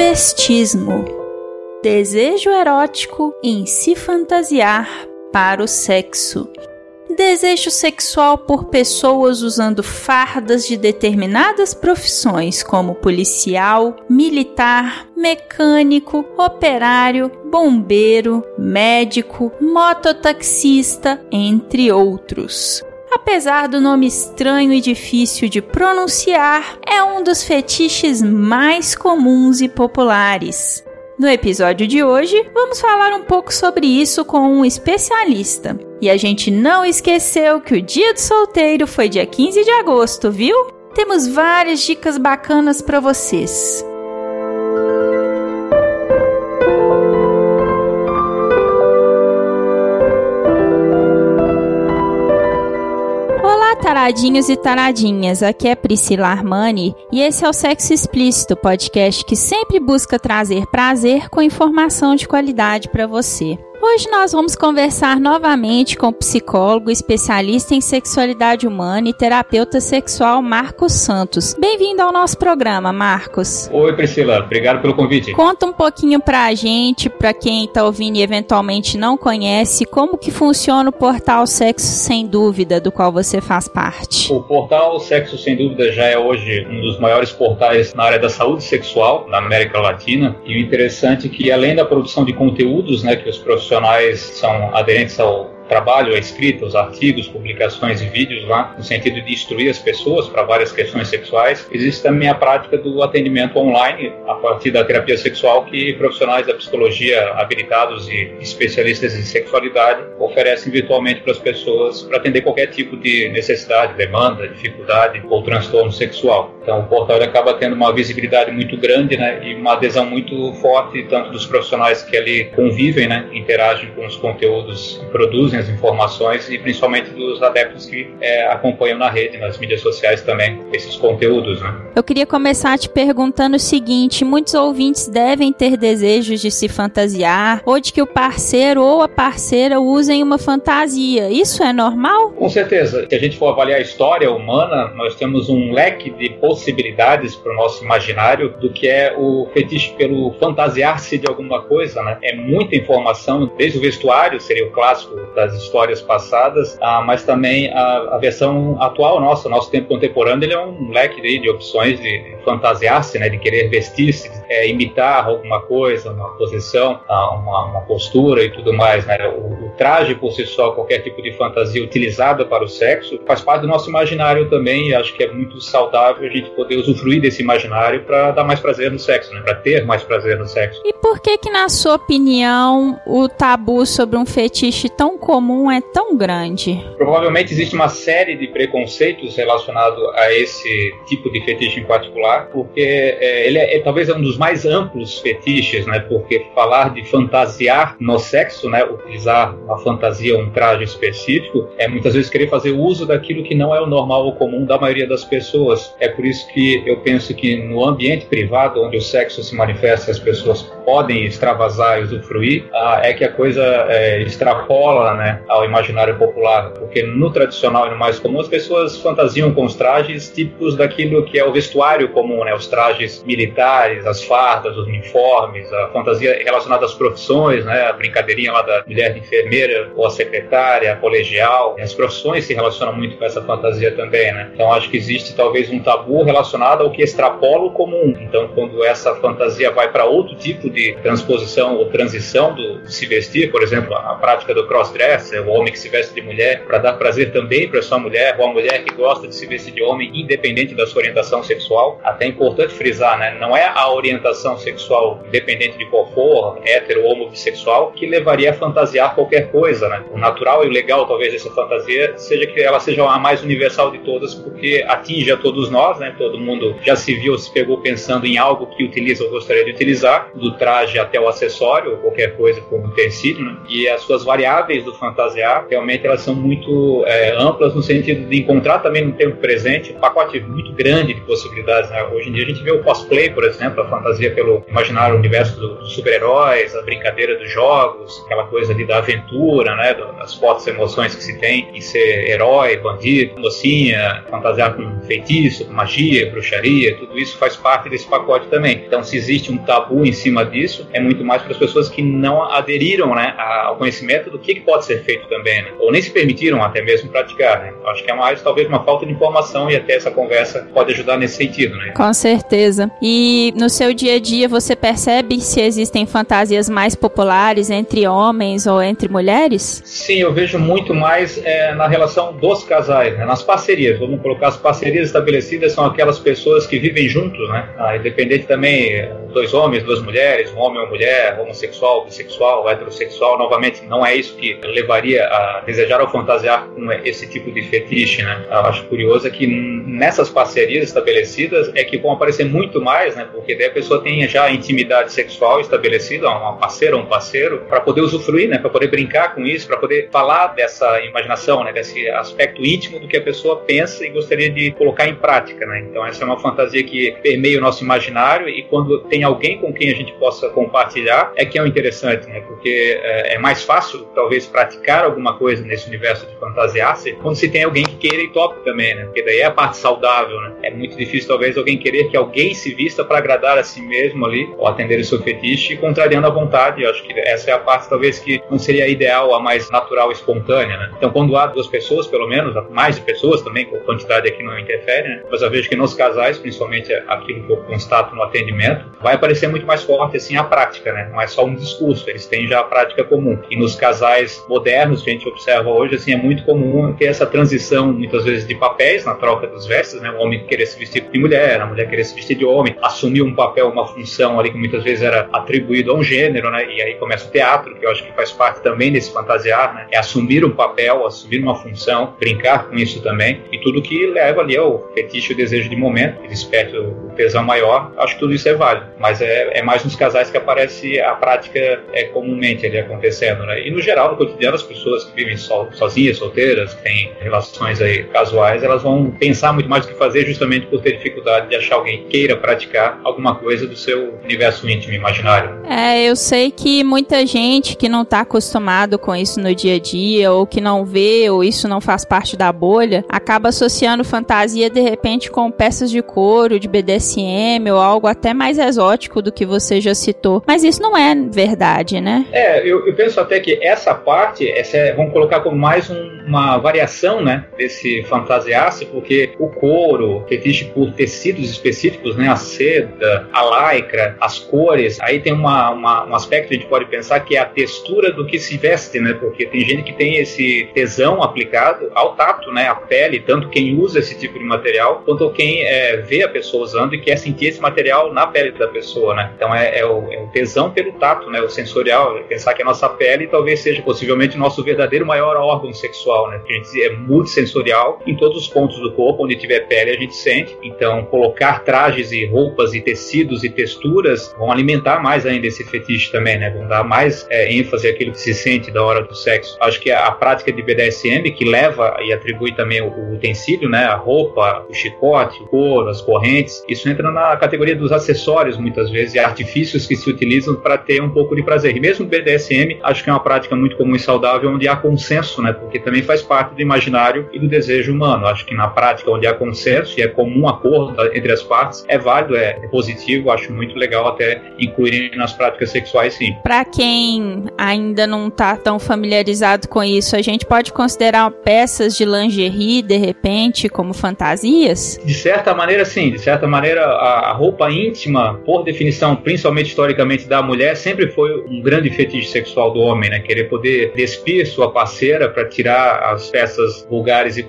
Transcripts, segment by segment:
Cisvestismo desejo erótico em se fantasiar para o sexo desejo sexual por pessoas usando fardas de determinadas profissões, como policial, militar, mecânico, operário, bombeiro, médico, mototaxista, entre outros. Apesar do nome estranho e difícil de pronunciar, é um dos fetiches mais comuns e populares. No episódio de hoje, vamos falar um pouco sobre isso com um especialista. E a gente não esqueceu que o dia do solteiro foi dia 15 de agosto, viu? Temos várias dicas bacanas para vocês. Taradinhos e taradinhas, aqui é Priscila Armani e esse é o Sexo Explícito, podcast que sempre busca trazer prazer com informação de qualidade para você. Hoje nós vamos conversar novamente com o psicólogo, especialista em sexualidade humana e terapeuta sexual Marcos Santos. Bem-vindo ao nosso programa, Marcos. Oi, Priscila. Obrigado pelo convite. Conta um pouquinho pra gente, pra quem tá ouvindo e eventualmente não conhece, como que funciona o portal Sexo Sem Dúvida, do qual você faz parte. O portal Sexo Sem Dúvida já é hoje um dos maiores portais na área da saúde sexual na América Latina. E o interessante é que, além da produção de conteúdos, né, que os profissionais profissionais são aderentes ao trabalho, a escrita, os artigos, publicações e vídeos lá, no sentido de instruir as pessoas para várias questões sexuais. Existe também a prática do atendimento online, a partir da terapia sexual, que profissionais da psicologia habilitados e especialistas em sexualidade oferecem virtualmente para as pessoas para atender qualquer tipo de necessidade, demanda, dificuldade ou transtorno sexual. Então, o portal acaba tendo uma visibilidade muito grande né, e uma adesão muito forte, tanto dos profissionais que ali convivem, né, interagem com os conteúdos e produzem as informações e principalmente dos adeptos que é, acompanham na rede, nas mídias sociais também, esses conteúdos. Né? Eu queria começar te perguntando o seguinte: muitos ouvintes devem ter desejos de se fantasiar ou de que o parceiro ou a parceira usem uma fantasia. Isso é normal? Com certeza. Se a gente for avaliar a história humana, nós temos um leque de possibilidades para o nosso imaginário do que é o fetiche pelo fantasiar-se de alguma coisa. Né? É muita informação, desde o vestuário, seria o clássico das das histórias passadas, ah, mas também a, a, versão atual nossa, nosso tempo contemporâneo, ele é um leque de, de opções de, fantasiar-se, né, de querer vestir-se, é, imitar alguma coisa, uma posição, ah, uma, uma, postura e tudo mais. Né? O, o, traje por si só, qualquer tipo de fantasia utilizada para o sexo, faz parte do nosso imaginário também e acho que é muito saudável a gente poder usufruir desse imaginário para dar mais prazer no sexo, né? para ter mais prazer no sexo. E por que que, na sua opinião, o tabu sobre um fetiche tão comum comum é tão grande? Provavelmente existe uma série de preconceitos relacionados a esse tipo de fetiche em particular, porque é, ele é, é, talvez é um dos mais amplos fetiches, né? Porque falar de fantasiar no sexo, né? Utilizar uma fantasia, um traje específico, é muitas vezes querer fazer uso daquilo que não é o normal ou comum da maioria das pessoas. É por isso que eu penso que no ambiente privado, onde o sexo se manifesta, as pessoas podem extravasar e usufruir, ah, é que a coisa é, extrapola, né? ao imaginário popular, porque no tradicional e no mais comum as pessoas fantasiam com os trajes típicos daquilo que é o vestuário comum, né? Os trajes militares, as fardas, os uniformes, a fantasia relacionada às profissões, né? A brincadeirinha lá da mulher de enfermeira ou a secretária, a colegial. As profissões se relacionam muito com essa fantasia também, né? Então acho que existe talvez um tabu relacionado ao que extrapola o comum. Então quando essa fantasia vai para outro tipo de transposição ou transição do, se vestir, por exemplo, a prática do crossdress é o homem que se veste de mulher para dar prazer também para sua mulher, ou a mulher que gosta de se vestir de homem, independente da sua orientação sexual. Até é importante frisar, né? Não é a, orientação sexual, independente de qual for, hétero ou homossexual, que levaria a fantasiar qualquer coisa, né? O natural e o legal, talvez, dessa fantasia seja que ela seja a mais universal de todas, porque atinge a todos nós, né? Todo mundo já se viu, se pegou pensando em algo que utiliza ou gostaria de utilizar, do traje até o acessório, qualquer coisa como utensílio, né? E as suas variáveis do fantasiar, realmente elas são muito é, amplas no sentido de encontrar também no tempo presente um pacote muito grande de possibilidades, né? Hoje em dia a gente vê o cosplay, por exemplo, a fantasia pelo imaginário universo dos super-heróis, a brincadeira dos jogos, aquela coisa ali da aventura, né? Das fortes emoções que se tem em ser herói, bandido, mocinha, fantasiar com feitiço, com magia, bruxaria, tudo isso faz parte desse pacote também. Então, se existe um tabu em cima disso, é muito mais para as pessoas que não aderiram né, ao conhecimento do que pode ser feito também, né? ou nem se permitiram até mesmo praticar. Né? Acho que é mais talvez uma falta de informação e até essa conversa pode ajudar nesse sentido. Né? Com certeza. E no seu dia a dia você percebe se existem fantasias mais populares entre homens ou entre mulheres? Sim, eu vejo muito mais é, na relação dos casais, né? nas parcerias. Vamos colocar as parcerias estabelecidas são aquelas pessoas que vivem juntos, né? Ah, independente também dois homens, duas mulheres, um homem ou mulher, homossexual, bissexual, heterossexual. Novamente, não é isso que levaria a desejar ou fantasiar com esse tipo de fetiche, né? Eu acho curioso é que nessas parcerias estabelecidas é que vão aparecer muito mais, né? Porque a pessoa tem já intimidade sexual estabelecida, uma parceira ou um parceiro, para poder usufruir, né? Para poder brincar com isso, para poder falar dessa imaginação, né? Desse aspecto íntimo do que a pessoa pensa e gostaria de colocar em prática, né? Então essa é uma fantasia que permeia o nosso imaginário e quando tem alguém com quem a gente possa compartilhar é que é o interessante, né? Porque é, é mais fácil talvez praticar alguma coisa nesse universo de fantasiar-se quando se tem alguém que queira e tope também, né? Porque daí é a parte saudável, né? É muito difícil talvez alguém querer que alguém se vista para agradar a si mesmo ali ou atender o seu fetiche contrariando a vontade. Eu acho que essa é a parte talvez que não seria ideal, a mais natural, espontânea, né? Então quando há duas pessoas, pelo menos, mais pessoas também, com quantidade aqui não interfere, né? Mas eu vejo que nos casais, principalmente aquilo que eu constato no atendimento, vai aparecer muito mais forte assim a prática, né? Não é só um discurso, eles têm já a prática comum. E nos casais modernos que a gente observa hoje, assim, é muito comum ter essa transição, muitas vezes, de papéis na troca dos vestes, né? O homem querer se vestir de mulher, a mulher querer se vestir de homem, assumir um papel, uma função ali que muitas vezes era atribuído a um gênero, né? E aí começa o teatro, que eu acho que faz parte também desse fantasiar, né? É assumir um papel, assumir uma função, brincar com isso também, e tudo que leva ali ao fetiche, o desejo de momento, que desperte o tesão maior, acho que tudo isso é válido. Mas é, é mais nos casais que aparece a prática é, comumente ali acontecendo, né? E no geral, no cotidiano, as pessoas que vivem so, sozinhas, solteiras, que têm relações aí casuais, elas vão pensar muito mais do que fazer justamente por ter dificuldade de achar alguém que queira praticar alguma coisa do seu universo íntimo, imaginário. É, eu sei que muita gente que não está acostumado com isso no dia a dia, ou que não vê, ou isso não faz parte da bolha, acaba associando fantasia de repente com peças de couro, de BDSM, ou algo até mais exótico do que você já citou. Mas isso não é verdade, né? É, eu, eu penso até que essa parte, essa é, vamos colocar como mais um, uma variação, né, desse fantasiar-se, porque o couro, fetiche por tecidos específicos, né, a seda, a lycra, as cores, aí tem uma, uma, um aspecto que a gente pode pensar que é a textura do que se veste, né, porque tem gente que tem esse tesão aplicado ao tato, né, à pele, tanto quem usa esse tipo de material, quanto quem é, vê a pessoa usando e quer sentir esse material na pele da pessoa, né? Então é, é, o, é, o, tesão pelo tato, né? O sensorial, pensar que a nossa pele talvez seja possivelmente o nosso verdadeiro maior órgão sexual, né? A gente é multissensorial em todos os pontos do corpo, onde tiver pele a gente sente. Então colocar trajes e roupas e tecidos e texturas vão alimentar mais ainda esse fetiche também, né? Vão dar mais é, ênfase àquilo que se sente da hora do sexo. Acho que a prática de BDSM que leva e atribui também o, o utensílio, né? A roupa, o chicote, o couro, as correntes, isso entra na categoria dos acessórios muitas vezes e artifícios que se utilizam para ter um pouco de prazer. E mesmo o BDSM, acho que é uma prática muito comum e saudável onde há consenso, né? Porque também faz parte do imaginário e do desejo humano. Acho que na prática onde há consenso e é comum acordo entre as partes, é válido, é positivo, acho muito legal até incluir nas práticas sexuais sim. Para quem ainda não está tão familiarizado com isso, a gente pode considerar peças de lingerie de repente como fantasias? De certa maneira sim, de certa maneira maneira, a, roupa íntima, por definição, principalmente historicamente da mulher, sempre foi um grande fetiche sexual do homem, né? Querer poder despir sua parceira para tirar as peças vulgares e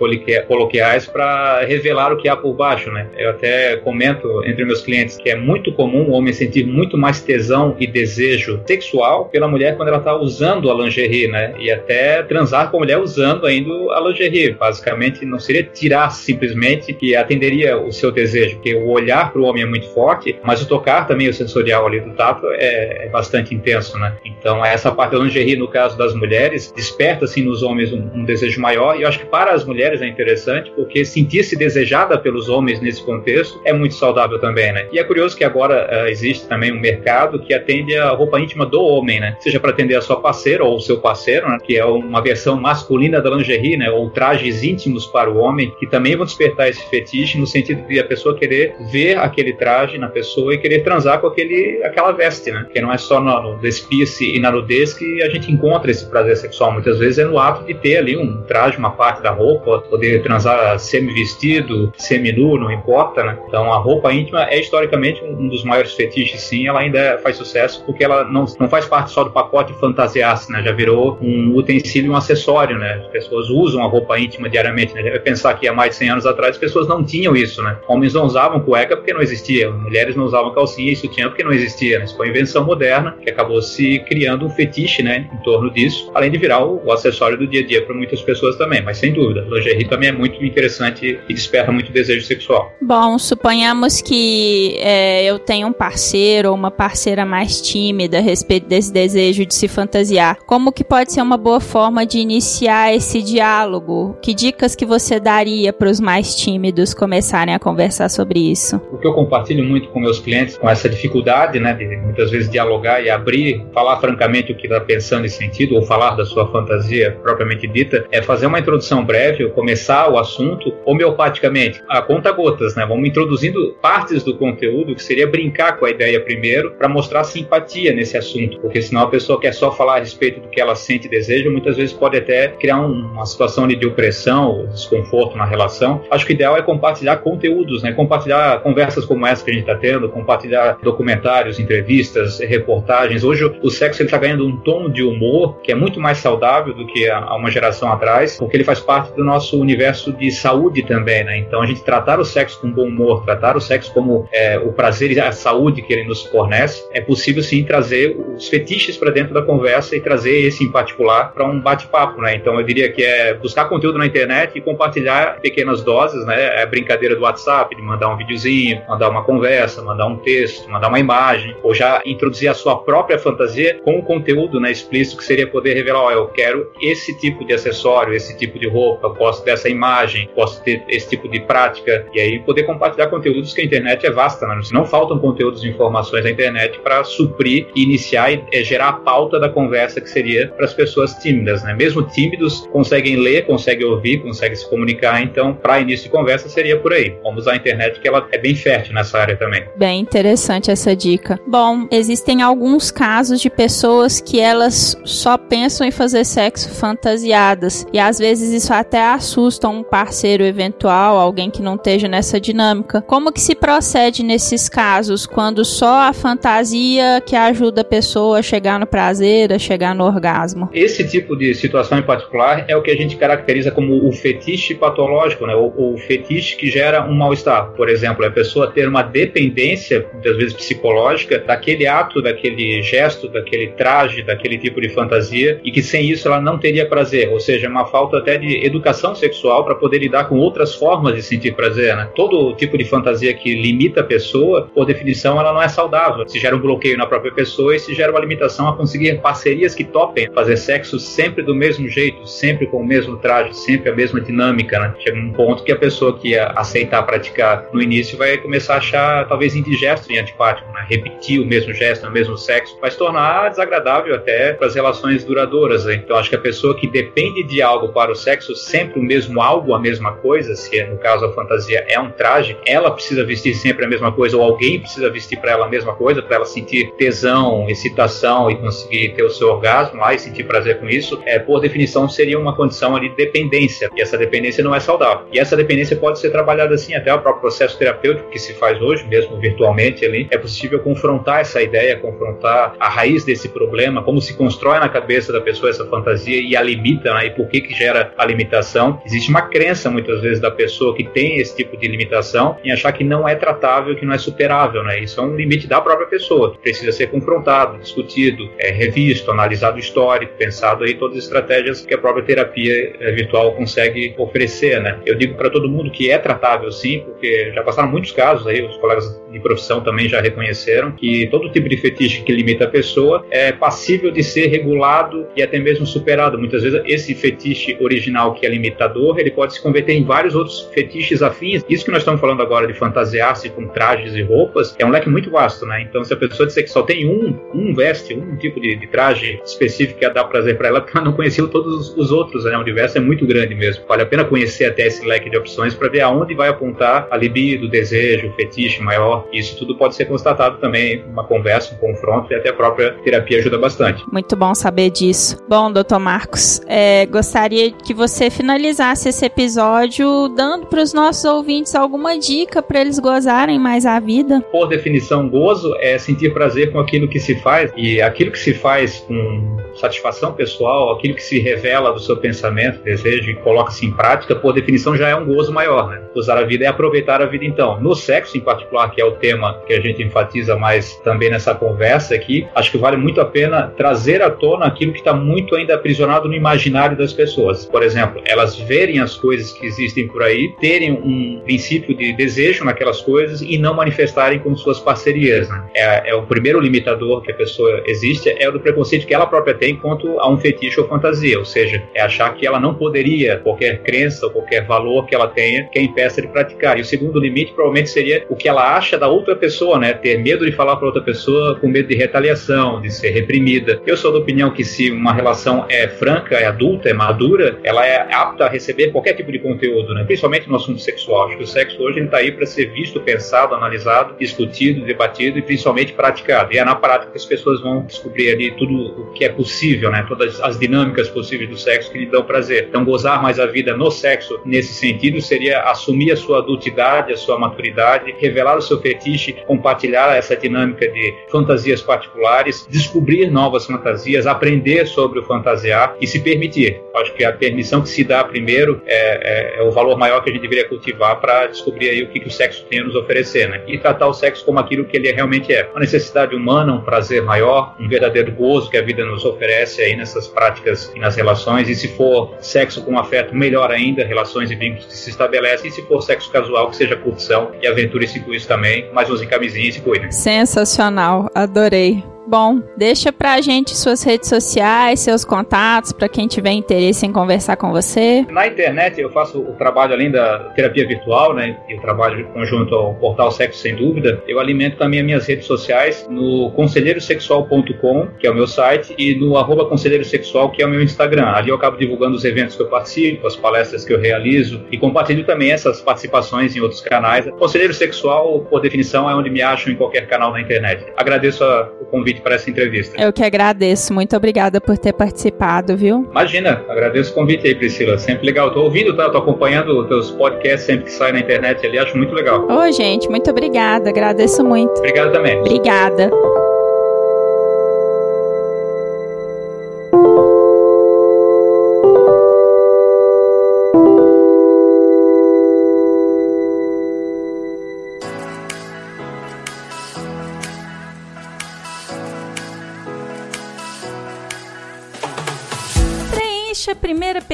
coloquiais para revelar o que há por baixo, né? Eu até comento entre meus clientes que é muito comum o homem sentir muito mais tesão e desejo sexual pela mulher quando ela está usando a lingerie, né? E até transar com a mulher usando ainda a lingerie. Basicamente, não seria tirar simplesmente que atenderia o seu desejo, porque o olhar para o homem é muito forte, mas o tocar também, o sensorial ali do tato, é, é bastante intenso, né? Então, essa parte da lingerie, no caso das mulheres, desperta, assim, nos homens um, um desejo maior, e eu acho que para as mulheres é interessante, porque sentir-se desejada pelos homens nesse contexto é muito saudável também, né? E é curioso que agora uh, existe também um mercado que atende a roupa íntima do homem, né? Seja para atender a sua parceira ou o seu parceiro, né? Que é uma versão masculina da lingerie, né? Ou trajes íntimos para o homem, que também vão despertar esse fetiche no sentido de a pessoa querer ver aquele traje na pessoa e querer transar com aquele, aquela veste, né? Que não é só no, no despir-se e na nudez que a gente encontra esse prazer sexual. Muitas vezes é no ato de ter ali um traje, uma parte da roupa, poder transar semi-vestido, semi-nu, não importa, né? Então a roupa íntima é historicamente um dos maiores fetiches, sim. Ela ainda faz sucesso porque ela não, não faz parte só do pacote fantasiar-se, né? Já virou um utensílio, um acessório, né? As pessoas usam a roupa íntima diariamente, né? Pensar que há mais de 100 anos atrás as pessoas não tinham isso, né? Homens não usavam cueca porque não existia, mulheres não usavam calcinha e sutiã porque não existia. Isso foi uma invenção moderna que acabou se criando um fetiche, né, em torno disso, além de virar o, o acessório do dia a dia para muitas pessoas também. Mas sem dúvida, lingerie também é muito interessante e desperta muito desejo sexual. Bom, suponhamos que é, eu tenho um parceiro ou uma parceira mais tímida a respeito desse desejo de se fantasiar. Como que pode ser uma boa forma de iniciar esse diálogo? Que dicas que você daria para os mais tímidos começarem a conversar sobre isso? O que eu compartilho muito com meus clientes, com essa dificuldade, né, de muitas vezes dialogar e abrir, falar francamente o que está pensando e sentido, ou falar da sua fantasia propriamente dita, é fazer uma introdução breve, começar o assunto homeopaticamente, a conta gotas, né? Vamos introduzindo partes do conteúdo que seria brincar com a ideia primeiro para mostrar simpatia nesse assunto, porque senão a pessoa quer só falar a respeito do que ela sente e deseja, muitas vezes pode até criar um, uma situação de opressão ou desconforto na relação. Acho que o ideal é compartilhar conteúdos, né? Compartilhar conversas como essa que a gente está tendo, compartilhar documentários, entrevistas, reportagens. Hoje o sexo está ganhando um tom de humor que é muito mais saudável do que há uma geração atrás, porque ele faz parte do nosso universo de saúde também, né? Então a gente tratar o sexo com bom humor, tratar o sexo como é, o prazer e a saúde que ele nos fornece, é possível sim trazer os fetiches para dentro da conversa e trazer esse em particular para um bate-papo, né? Então eu diria que é buscar conteúdo na internet e compartilhar pequenas doses, né? É brincadeira do WhatsApp, de mandar um videozinho, mandar uma conversa, mandar um texto, mandar uma imagem, ou já introduzir a sua própria fantasia com o conteúdo né, explícito que seria poder revelar, oh, eu quero esse tipo de acessório, esse tipo de roupa, posso ter essa imagem, posso ter esse tipo de prática, e aí poder compartilhar conteúdos que a internet é vasta, né? não faltam conteúdos e informações na internet para suprir iniciar e é, gerar a pauta da conversa que seria para as pessoas tímidas, né? Mesmo tímidos conseguem ler, conseguem ouvir, conseguem se comunicar, então para início de conversa seria por aí. Vamos a internet que ela é bem fértil nessa área também. Bem interessante essa dica. Bom, existem alguns casos de pessoas que elas só pensam em fazer sexo fantasiadas e às vezes isso até assusta um parceiro eventual, alguém que não esteja nessa dinâmica. Como que se procede nesses casos quando só a fantasia que ajuda a pessoa a chegar no prazer, a chegar no orgasmo? Esse tipo de situação em particular é o que a gente caracteriza como o fetiche patológico, né? O, o fetiche que gera um mal-estar. Por exemplo, a pessoa ter uma dependência, muitas vezes psicológica, daquele ato, daquele gesto, daquele traje, daquele tipo de fantasia, e que sem isso ela não teria prazer. Ou seja, uma falta até de educação sexual para poder lidar com outras formas de sentir prazer. Né? Todo tipo de fantasia que limita a pessoa, por definição, ela não é saudável. Se gera um bloqueio na própria pessoa e se gera uma limitação a conseguir parcerias que topem fazer sexo sempre do mesmo jeito, sempre com o mesmo traje, sempre a mesma dinâmica. Né? Chega um ponto que a pessoa que ia aceitar praticar no início vai começar a achar talvez indigesto e antipático. Né? Repetir o mesmo gesto, o mesmo sexo, vai se tornar desagradável até para as relações duradouras. Né? Então acho que a pessoa que depende de algo para o sexo, sempre o mesmo algo, a mesma coisa, se é, no caso a fantasia é um traje, ela precisa vestir sempre a mesma coisa ou alguém precisa vestir para ela a mesma coisa, para ela sentir tesão, excitação e conseguir ter o seu orgasmo lá e sentir prazer com isso, é, por definição seria uma condição de dependência. E essa dependência não é saudável. E essa dependência pode ser trabalhada assim, até o próprio processo terapêutico terapêutico que se faz hoje, mesmo virtualmente ali, é possível confrontar essa ideia, confrontar a raiz desse problema, como se constrói na cabeça da pessoa essa fantasia e a limita, né? e por que que gera a limitação. Existe uma crença muitas vezes da pessoa que tem esse tipo de limitação em achar que não é tratável, que não é superável, né? Isso é um limite da própria pessoa, que precisa ser confrontado, discutido, é, revisto, analisado histórico, pensado aí todas as estratégias que a própria terapia é, virtual consegue oferecer, né? Eu digo para todo mundo que é tratável sim, porque já passaram muitos casos aí, os colegas de profissão também já reconheceram que todo tipo de fetiche que limita a pessoa é passível de ser regulado e até mesmo superado. Muitas vezes esse fetiche original que é limitador, ele pode se converter em vários outros fetiches afins. Isso que nós estamos falando agora de fantasiar-se com trajes e roupas é um leque muito vasto, né? Então se a pessoa disser que só tem um, um veste, um tipo de, de traje específico que dá prazer para ela, ela não conheceu todos os outros, né? O universo é muito grande mesmo. Vale a pena conhecer até esse leque de opções para ver aonde vai apontar a libido, desejo, fetiche maior. Isso tudo pode ser constatado também uma conversa, um confronto e até a própria terapia ajuda bastante. Muito bom saber disso. Bom, doutor Marcos, é, gostaria que você finalizasse esse episódio dando para os nossos ouvintes alguma dica para eles gozarem mais a vida. Por definição, gozo é sentir prazer com aquilo que se faz e aquilo que se faz com satisfação pessoal, aquilo que se revela do seu pensamento, desejo e coloca-se em prática, por definição já é um gozo maior, né? Usar a vida é aproveitar a vida então. No sexo em particular, que é o tema que a gente enfatiza mais também nessa conversa aqui, acho que vale muito a pena trazer à tona aquilo que está muito ainda aprisionado no imaginário das pessoas. Por exemplo, elas verem as coisas que existem por aí, terem um princípio de desejo naquelas coisas e não manifestarem com suas parcerias. Né? É, é o primeiro limitador que a pessoa existe, é o do preconceito que ela própria tem quanto a um fetiche ou fantasia, ou seja, é achar que ela não poderia, qualquer crença ou qualquer valor que ela tenha, que a impeça de praticar. E o segundo limite provavelmente seria o que ela acha da outra pessoa, né? Ter medo de falar para outra pessoa com medo de retaliação, de ser reprimida. Eu sou da opinião que se uma relação é franca, é adulta, é madura, ela é apta a receber qualquer tipo de conteúdo, né? Principalmente no assunto sexual. Acho que o sexo hoje está aí para ser visto, pensado, analisado, discutido, debatido e principalmente praticado. E é na prática que as pessoas vão descobrir ali tudo o que é possível, né? Todas as dinâmicas possíveis do sexo que lhe dão prazer. Então, gozar mais a vida no sexo nesse sentido seria assumir a sua adultidade, a sua maturidade, revelar o seu fetiche, compartilhar essa dinâmica de fantasias particulares, descobrir novas fantasias, aprender sobre o fantasiar e se permitir. Acho que a permissão que se dá primeiro é, é, é o valor maior que a gente deveria cultivar para descobrir aí o que, que, o sexo tem a nos oferecer, né? E tratar o sexo como aquilo que ele realmente é. Uma necessidade humana, um prazer maior, um verdadeiro gozo que a vida nos oferece aí nessas práticas e nas relações. E se for sexo com afeto, melhor ainda, relações e vínculos que se estabelecem. E se for sexo casual, que seja curtição e aventure-se com isso também, mas usem camisinha e se cuidem. Sensacional, adorei. Bom, deixa pra gente suas redes sociais, seus contatos, para quem tiver interesse em conversar com você. Na internet eu faço o trabalho além da terapia virtual, né? E o trabalho conjunto ao portal Sexo Sem Dúvida. Eu alimento também as minhas redes sociais no conselheirosexual.com, que é o meu site, e no arroba conselheiro sexual, que é o meu Instagram. Ali eu acabo divulgando os eventos que eu participo, as palestras que eu realizo e compartilho também essas participações em outros canais. Conselheiro Sexual, por definição, é onde me acham em qualquer canal da internet. Agradeço a, o convite para essa entrevista. Eu que agradeço. Muito obrigada por ter participado, viu? Imagina, agradeço o convite aí, Priscila. Sempre legal. Tô ouvindo, tá? Tô acompanhando os teus podcasts sempre que sai na internet ali. Acho muito legal. Ô, gente, muito obrigada. Agradeço muito. Obrigado também. Obrigada.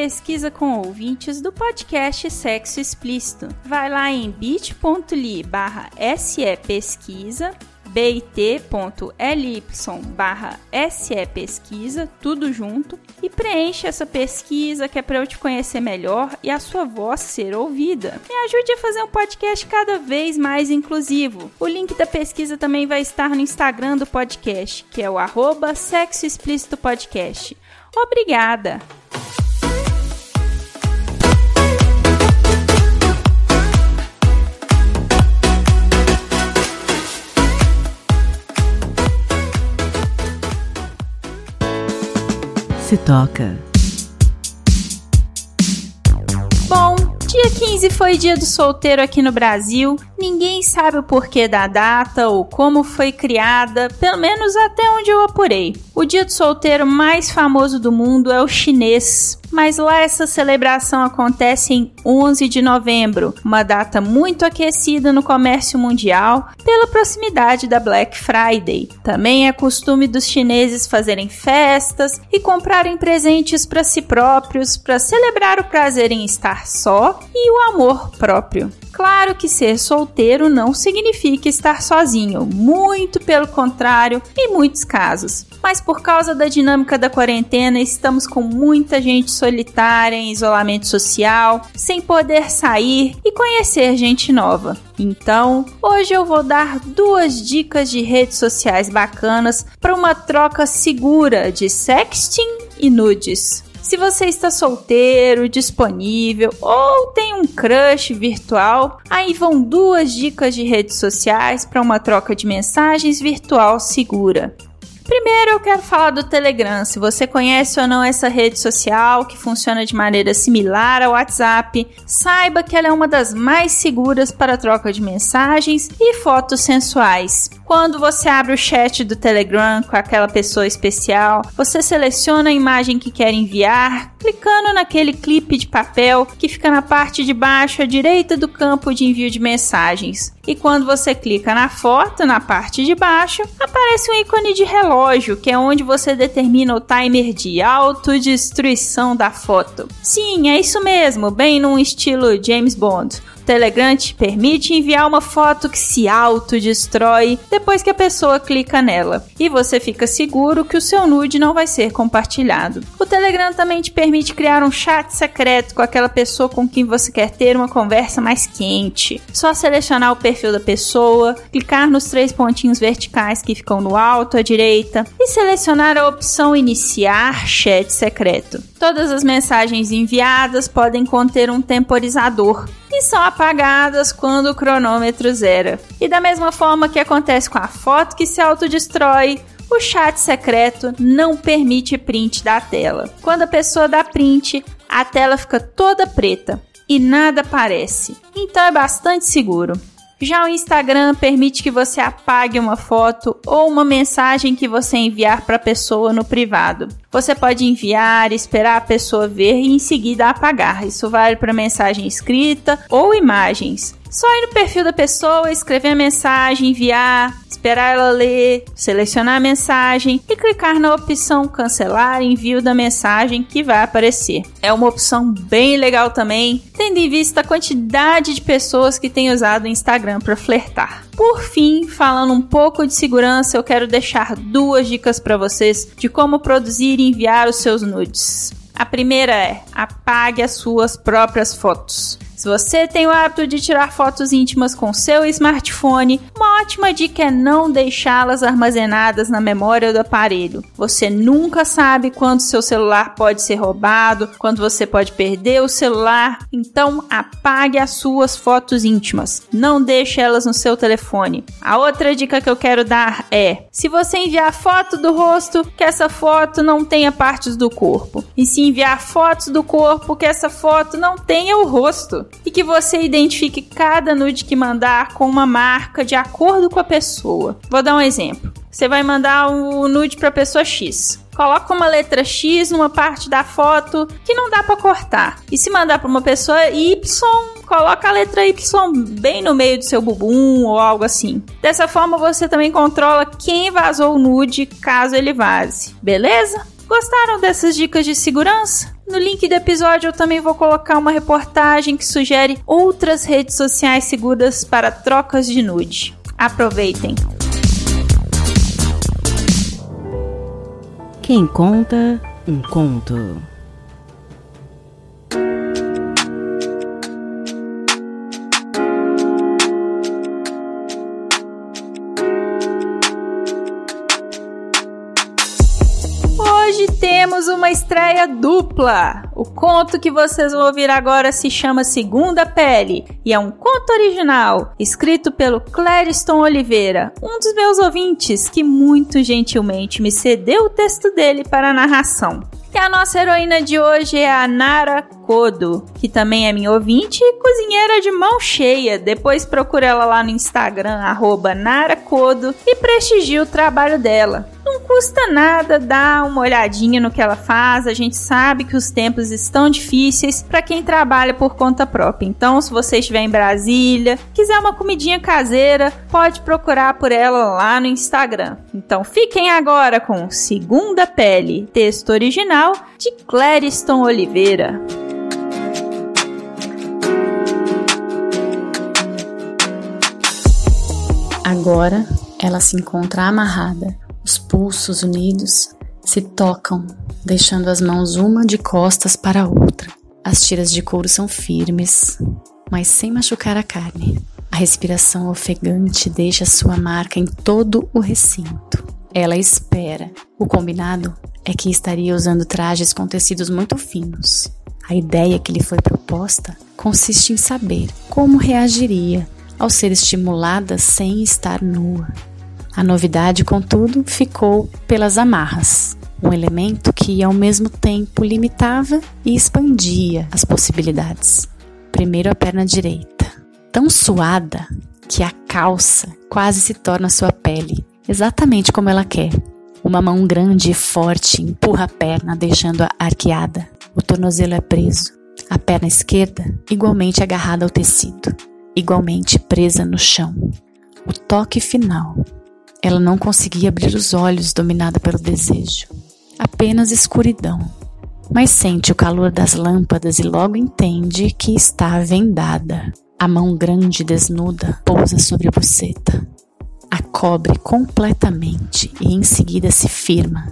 Pesquisa com ouvintes do podcast Sexo Explícito. Vai lá em bit.ly barra pesquisa bit.ly barra pesquisa, tudo junto, e preencha essa pesquisa que é para eu te conhecer melhor e a sua voz ser ouvida. Me ajude a fazer um podcast cada vez mais inclusivo. O link da pesquisa também vai estar no Instagram do podcast, que é o arroba Sexo Explícito Podcast. Obrigada! Se toca. Dia Dia 15 foi dia do solteiro aqui no Brasil. Ninguém sabe o porquê da data ou como foi criada, pelo menos até onde eu apurei. O dia do solteiro mais famoso do mundo é o chinês, mas lá essa celebração acontece em 11 de novembro, uma data muito aquecida no comércio mundial pela proximidade da Black Friday. Também é costume dos chineses fazerem festas e comprarem presentes para si próprios para celebrar o prazer em estar só e o amor próprio. Claro que ser solteiro não significa estar sozinho, muito pelo contrário, em muitos casos. Mas por causa da dinâmica da quarentena, estamos com muita gente solitária em isolamento social, sem poder sair e conhecer gente nova. Então, hoje eu vou dar duas dicas de redes sociais bacanas para uma troca segura de sexting e nudes. Se você está solteiro, disponível ou tem um crush virtual, aí vão duas dicas de redes sociais para uma troca de mensagens virtual segura. Primeiro eu quero falar do Telegram. Se você conhece ou não essa rede social que funciona de maneira similar ao WhatsApp, saiba que ela é uma das mais seguras para troca de mensagens e fotos sensuais. Quando você abre o chat do Telegram com aquela pessoa especial, você seleciona a imagem que quer enviar, clicando naquele clipe de papel que fica na parte de baixo à direita do campo de envio de mensagens. E quando você clica na foto, na parte de baixo, aparece um ícone de relógio, que é onde você determina o timer de autodestruição da foto. Sim, é isso mesmo, bem num estilo James Bond. Telegram te permite enviar uma foto que se autodestrói depois que a pessoa clica nela. E você fica seguro que o seu nude não vai ser compartilhado. O Telegram também te permite criar um chat secreto com aquela pessoa com quem você quer ter uma conversa mais quente. Só selecionar o perfil da pessoa, clicar nos três pontinhos verticais que ficam no alto à direita e selecionar a opção Iniciar Chat Secreto. Todas as mensagens enviadas podem conter um temporizador e são apagadas quando o cronômetro zera. E da mesma forma que acontece com a foto que se autodestrói, o chat secreto não permite print da tela. Quando a pessoa dá print, a tela fica toda preta e nada aparece. Então é bastante seguro. Já o Instagram permite que você apague uma foto ou uma mensagem que você enviar para a pessoa no privado. Você pode enviar, esperar a pessoa ver e em seguida apagar. Isso vale para mensagem escrita ou imagens. Só ir no perfil da pessoa, escrever a mensagem, enviar, esperar ela ler, selecionar a mensagem e clicar na opção cancelar envio da mensagem que vai aparecer. É uma opção bem legal também, tendo em vista a quantidade de pessoas que têm usado o Instagram para flertar. Por fim, falando um pouco de segurança, eu quero deixar duas dicas para vocês de como produzir e enviar os seus nudes. A primeira é: apague as suas próprias fotos. Se você tem o hábito de tirar fotos íntimas com seu smartphone, uma ótima dica é não deixá-las armazenadas na memória do aparelho. Você nunca sabe quando seu celular pode ser roubado, quando você pode perder o celular, então apague as suas fotos íntimas. Não deixe elas no seu telefone. A outra dica que eu quero dar é: se você enviar foto do rosto, que essa foto não tenha partes do corpo. E se enviar fotos do corpo, que essa foto não tenha o rosto e que você identifique cada nude que mandar com uma marca de acordo com a pessoa. Vou dar um exemplo. Você vai mandar o um nude para a pessoa X. Coloca uma letra X numa parte da foto que não dá para cortar. E se mandar para uma pessoa Y, coloca a letra Y bem no meio do seu bumbum ou algo assim. Dessa forma você também controla quem vazou o nude caso ele vaze. Beleza? Gostaram dessas dicas de segurança? No link do episódio eu também vou colocar uma reportagem que sugere outras redes sociais seguras para trocas de nude. Aproveitem! Quem conta um conto. Temos uma estreia dupla. O conto que vocês vão ouvir agora se chama Segunda Pele e é um conto original, escrito pelo Clériston Oliveira, um dos meus ouvintes que muito gentilmente me cedeu o texto dele para a narração. que a nossa heroína de hoje é a Nara Kodo, que também é minha ouvinte e cozinheira de mão cheia. Depois procura ela lá no Instagram, arroba naracodo, e prestigie o trabalho dela. Não custa nada dar uma olhadinha no que ela faz. A gente sabe que os tempos estão difíceis para quem trabalha por conta própria. Então, se você estiver em Brasília, quiser uma comidinha caseira, pode procurar por ela lá no Instagram. Então, fiquem agora com Segunda Pele, texto original de Clériston Oliveira. Agora ela se encontra amarrada os pulsos unidos se tocam, deixando as mãos uma de costas para a outra. As tiras de couro são firmes, mas sem machucar a carne. A respiração ofegante deixa sua marca em todo o recinto. Ela espera. O combinado é que estaria usando trajes com tecidos muito finos. A ideia que lhe foi proposta consiste em saber como reagiria ao ser estimulada sem estar nua. A novidade, contudo, ficou pelas amarras, um elemento que ao mesmo tempo limitava e expandia as possibilidades. Primeiro a perna direita, tão suada que a calça quase se torna sua pele, exatamente como ela quer. Uma mão grande e forte empurra a perna, deixando-a arqueada. O tornozelo é preso. A perna esquerda, igualmente agarrada ao tecido, igualmente presa no chão. O toque final ela não conseguia abrir os olhos, dominada pelo desejo. Apenas escuridão. Mas sente o calor das lâmpadas e logo entende que está vendada. A mão grande desnuda pousa sobre a buceta. A cobre completamente e em seguida se firma,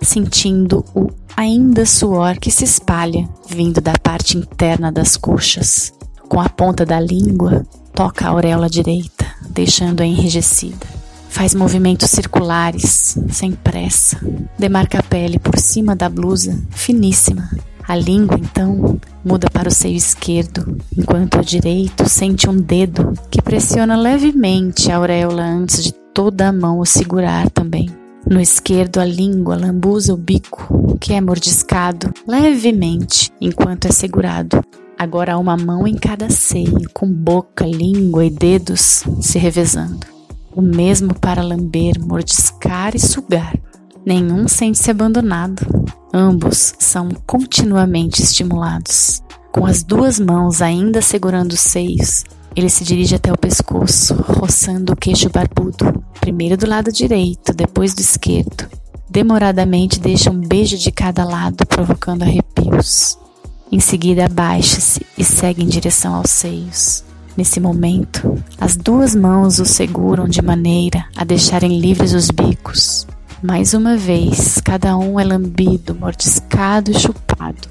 sentindo o ainda suor que se espalha vindo da parte interna das coxas. Com a ponta da língua, toca a auréola direita, deixando-a enrijecida. Faz movimentos circulares, sem pressa. Demarca a pele por cima da blusa, finíssima. A língua, então, muda para o seio esquerdo, enquanto o direito sente um dedo que pressiona levemente a auréola antes de toda a mão o segurar também. No esquerdo, a língua lambuza o bico, que é mordiscado levemente enquanto é segurado. Agora há uma mão em cada seio, com boca, língua e dedos se revezando o mesmo para lamber, mordiscar e sugar. Nenhum sente-se abandonado. Ambos são continuamente estimulados. Com as duas mãos ainda segurando os seios, ele se dirige até o pescoço, roçando o queixo barbudo, primeiro do lado direito, depois do esquerdo. Demoradamente deixa um beijo de cada lado, provocando arrepios. Em seguida, abaixa-se e segue em direção aos seios. Nesse momento, as duas mãos o seguram de maneira a deixarem livres os bicos. Mais uma vez, cada um é lambido, mordiscado e chupado,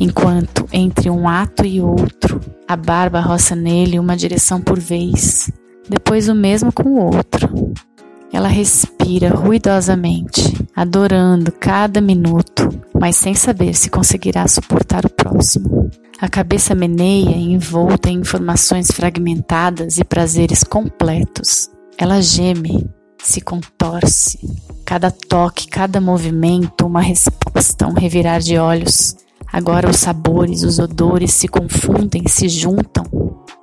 enquanto entre um ato e outro, a barba roça nele uma direção por vez, depois o mesmo com o outro. Ela respira ruidosamente, adorando cada minuto, mas sem saber se conseguirá suportar o próximo. A cabeça meneia envolta em informações fragmentadas e prazeres completos. Ela geme, se contorce. Cada toque, cada movimento, uma resposta, um revirar de olhos. Agora os sabores, os odores se confundem, se juntam.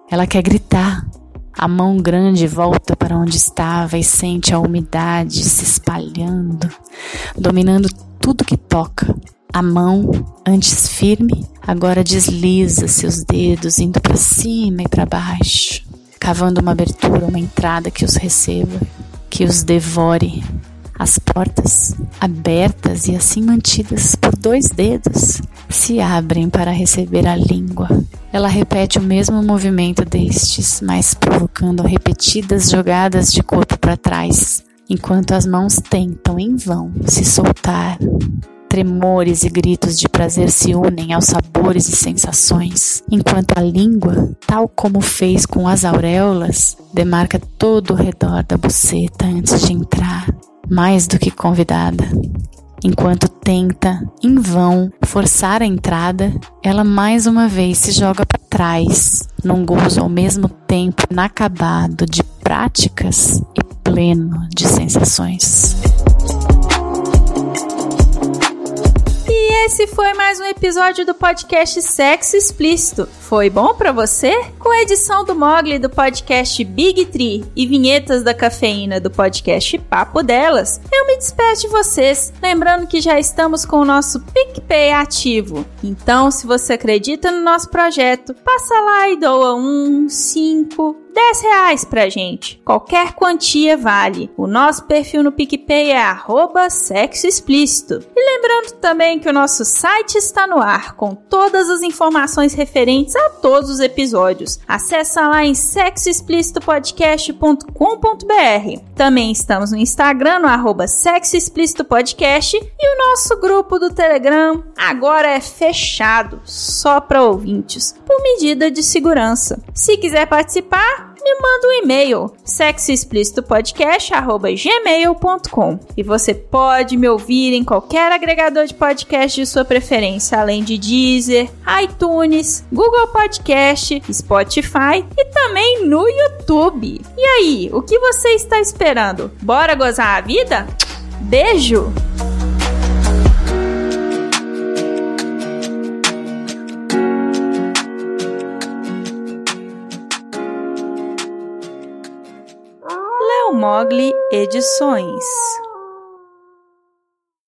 Ela quer gritar. A mão grande volta para onde estava e sente a umidade se espalhando, dominando tudo que toca. A mão, antes firme, agora desliza seus dedos indo para cima e para baixo, cavando uma abertura, uma entrada que os receba, que os devore. As portas, abertas e assim mantidas por dois dedos, se abrem para receber a língua. Ela repete o mesmo movimento destes, mas provocando repetidas jogadas de corpo para trás, enquanto as mãos tentam em vão se soltar Tremores e gritos de prazer se unem aos sabores e sensações, enquanto a língua, tal como fez com as auréolas, demarca todo o redor da buceta antes de entrar, mais do que convidada. Enquanto tenta, em vão, forçar a entrada, ela mais uma vez se joga para trás, num gozo ao mesmo tempo inacabado de práticas e pleno de sensações. Esse foi mais um episódio do podcast Sexo Explícito. Foi bom para você? Com a edição do Mogli do podcast Big Tree e vinhetas da cafeína do podcast Papo Delas, eu me despeço de vocês, lembrando que já estamos com o nosso PicPay ativo. Então, se você acredita no nosso projeto, passa lá e doa um, cinco, 10 reais pra gente. Qualquer quantia vale. O nosso perfil no PicPay é arroba sexo explícito. E lembrando também que o nosso site está no ar com todas as informações referentes a todos os episódios. Acesse lá em sexoexplicitopodcast.com.br. Também estamos no Instagram no arroba sexo explícito podcast e o nosso grupo do Telegram agora é fechado, só para ouvintes, por medida de segurança. Se quiser participar, me manda um e-mail sexoexplicitopodcast@gmail.com e você pode me ouvir em qualquer agregador de podcast de sua preferência, além de Deezer, iTunes, Google Podcast, Spotify e também no YouTube. E aí, o que você está esperando? Bora gozar a vida? Beijo! Mogli Edições.